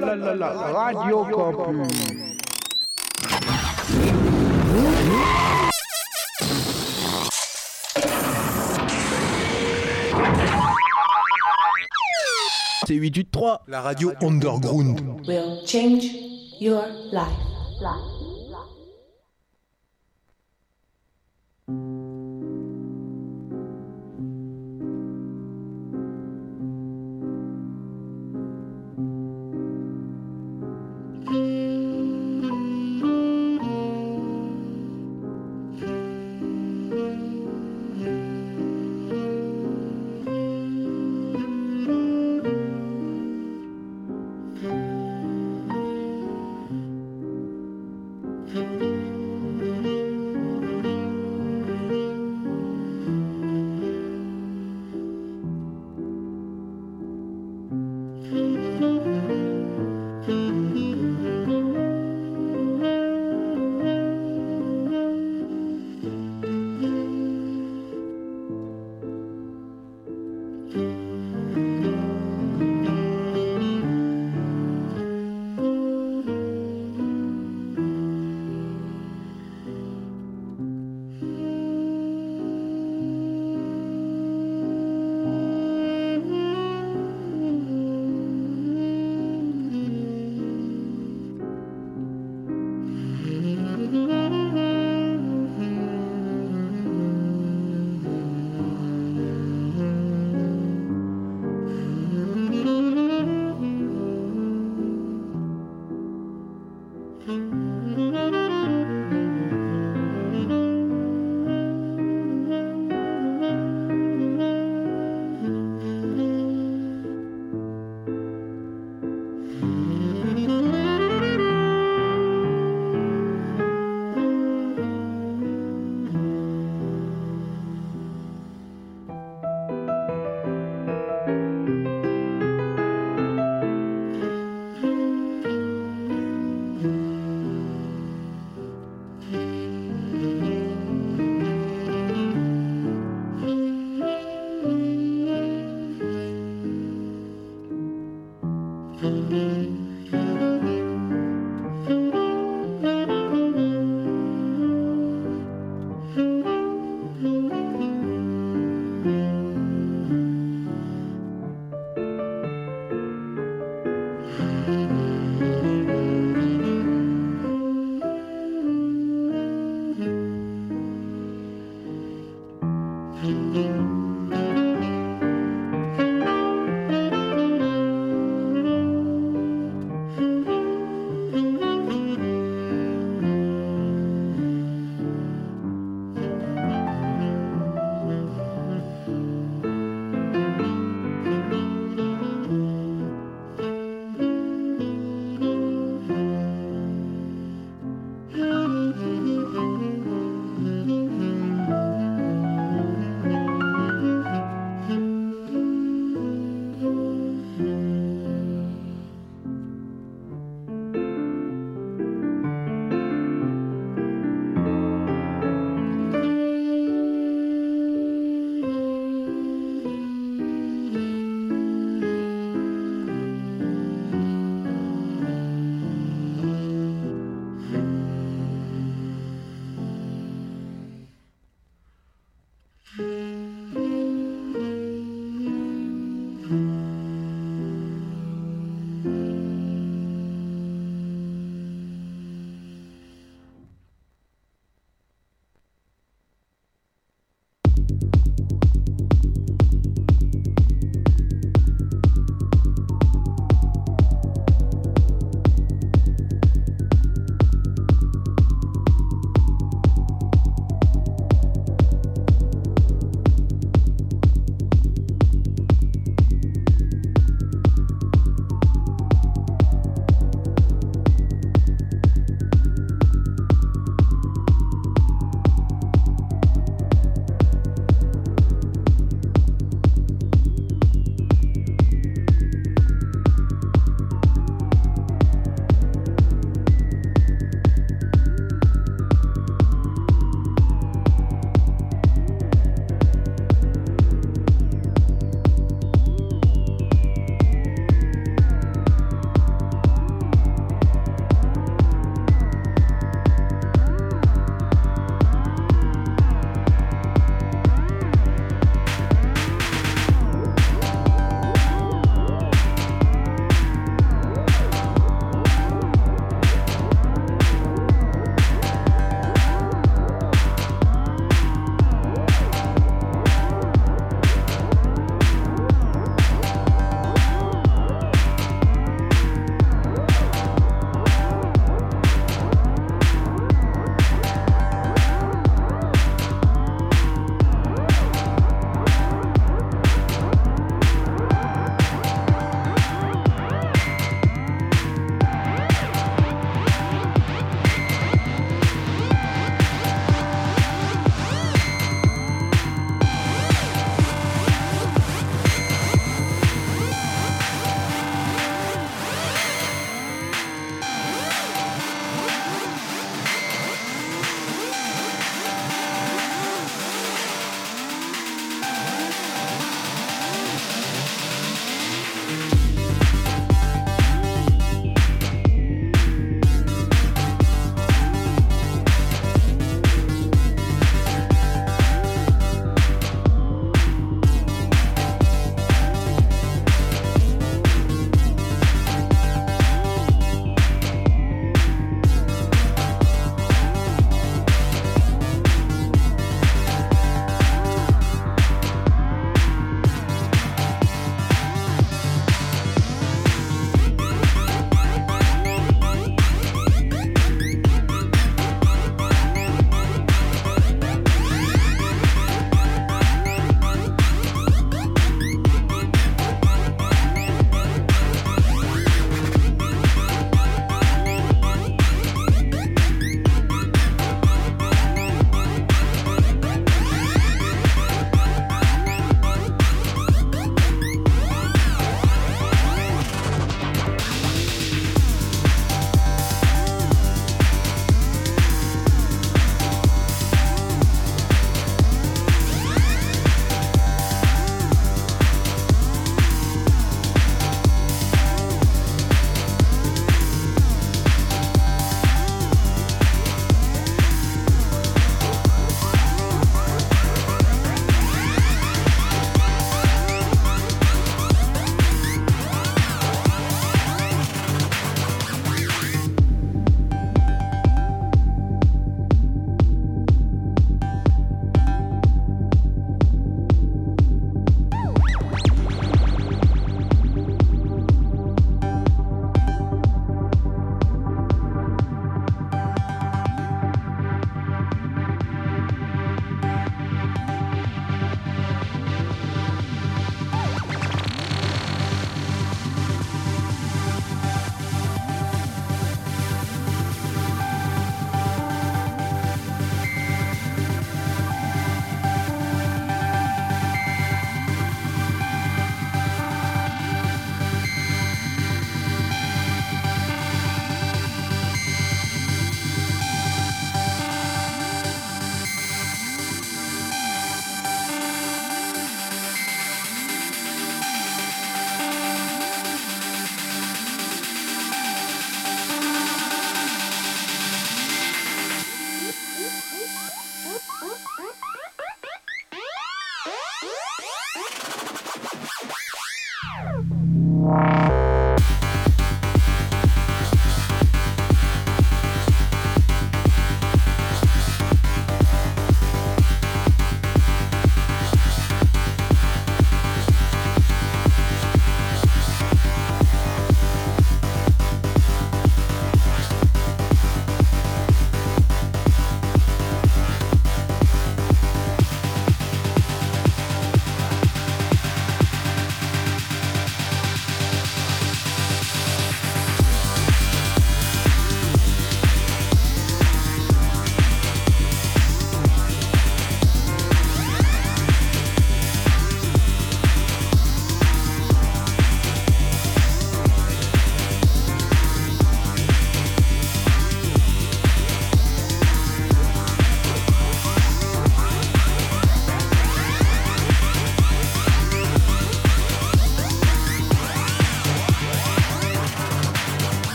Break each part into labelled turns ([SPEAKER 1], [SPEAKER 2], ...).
[SPEAKER 1] la la la, Radio Campus. C'est 883.
[SPEAKER 2] La radio underground.
[SPEAKER 3] will change your life.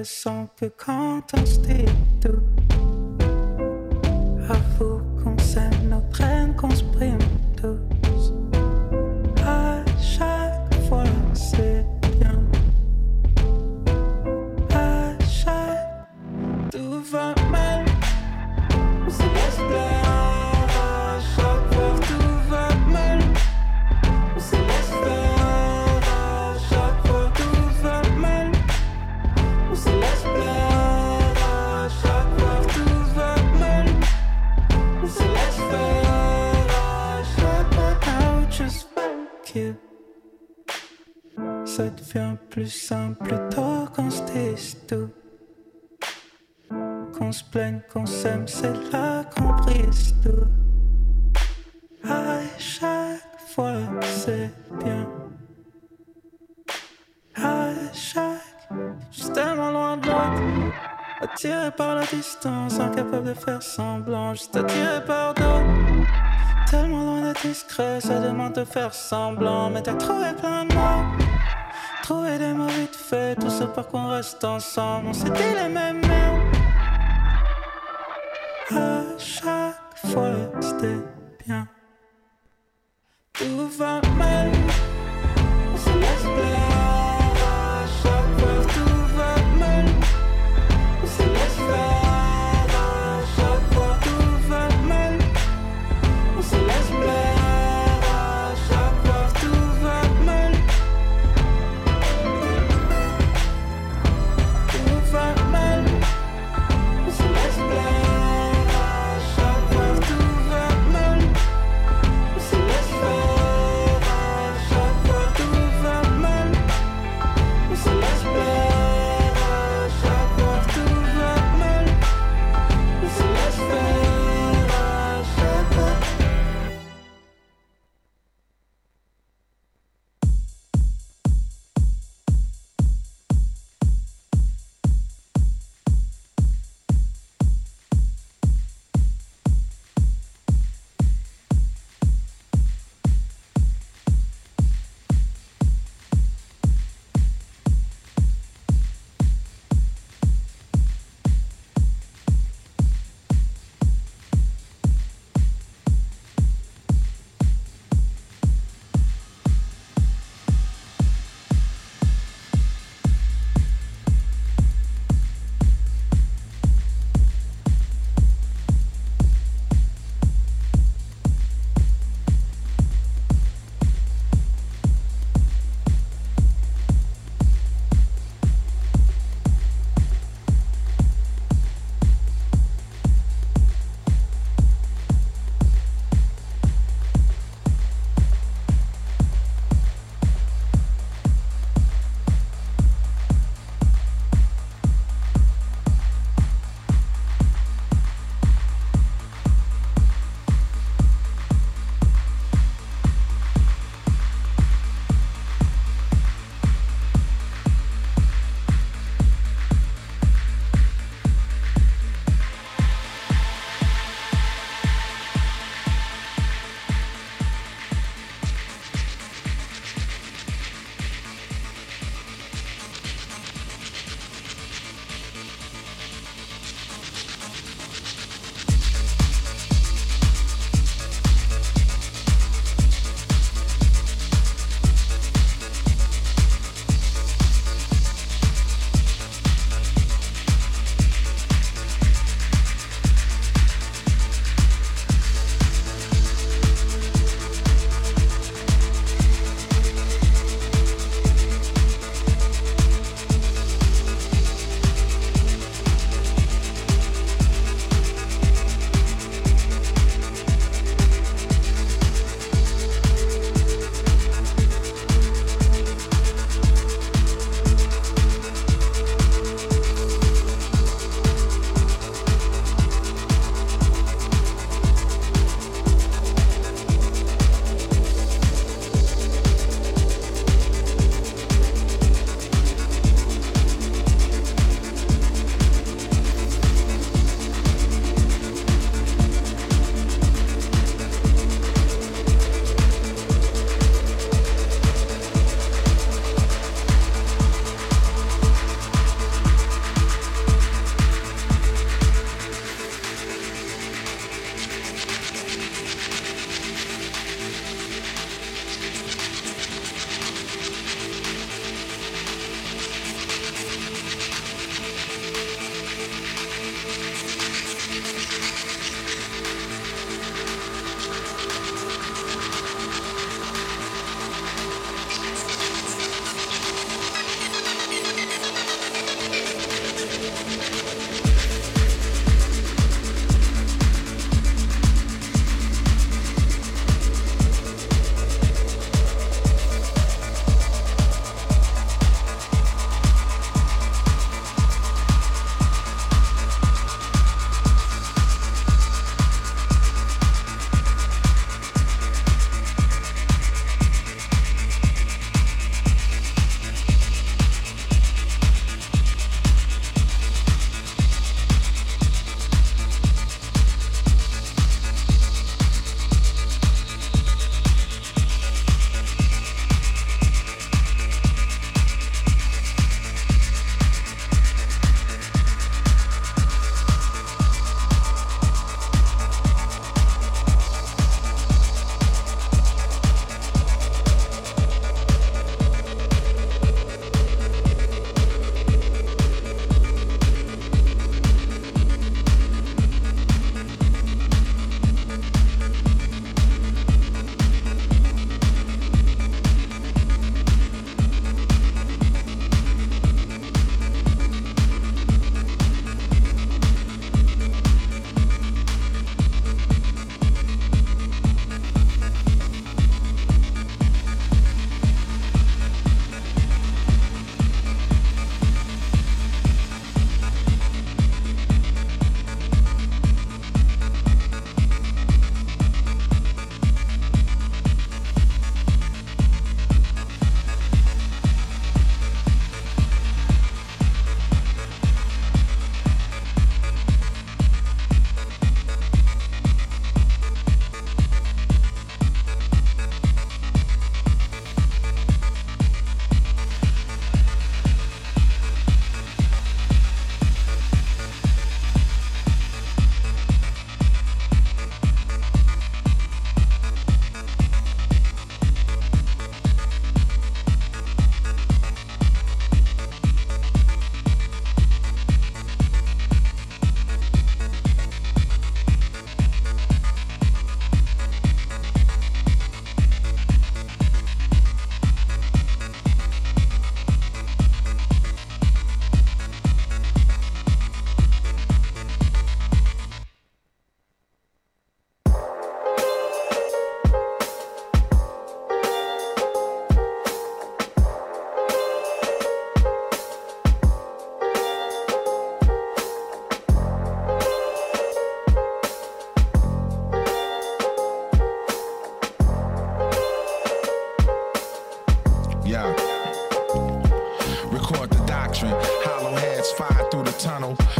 [SPEAKER 2] l'impression que quand on se tout discret, ça demande de faire semblant. Mais t'as trouvé plein de mots, trouvé des mots vite fait. Tout ce par qu'on reste ensemble, on s'est dit les mêmes mots. À chaque fois, c'était bien.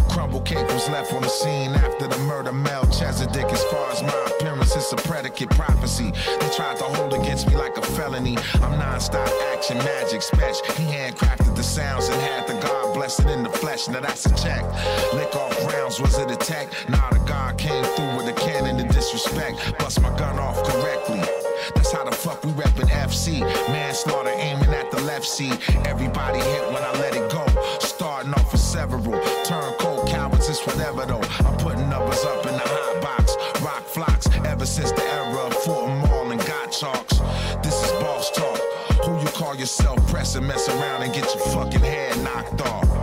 [SPEAKER 4] Crumble cake was left on the scene after the murder. Melchizedek, as far as my appearance, it's a predicate prophecy. They tried to hold against me like a felony. I'm non-stop action magic special. He handcrafted the sounds and had the God blessed it in the flesh. Now that's a check. Lick off rounds, was it a tech? Nah, the God came through with a cannon of disrespect. Bust my gun off correctly. That's how the fuck we reppin' FC. Manslaughter aiming at the left seat. Everybody hit when I let it go. Several. Turn cold cowards, it's whatever though. I'm putting numbers up in the hot box. Rock flocks ever since the era of Fulton Mall and got chalks. This is boss talk. Who you call yourself? Press and mess around and get your fucking head knocked off.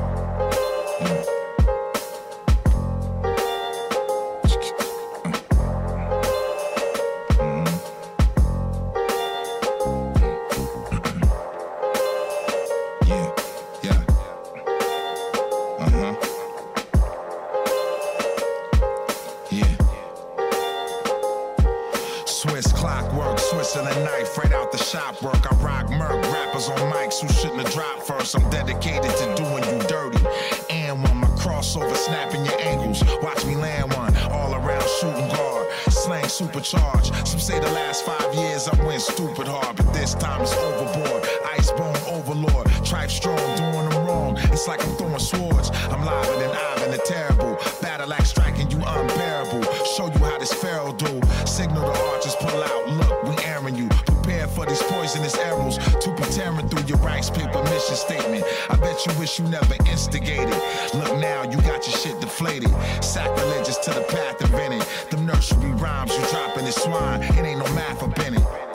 [SPEAKER 4] Stupid hard, but this time it's overboard. Icebone overlord, tripe strong, doing them wrong. It's like I'm throwing swords. I'm live than Ivan the terrible. Battle axe striking you unbearable. Show you how this pharaoh do. Signal the archers pull out. Look, we airing you. Prepare for these poisonous arrows to be tearing through your rice paper mission statement. I bet you wish you never instigated. Look now, you got your shit deflated. Sacrilegious to the path of invented. Them nursery rhymes you dropping is swine. It ain't no math up in it.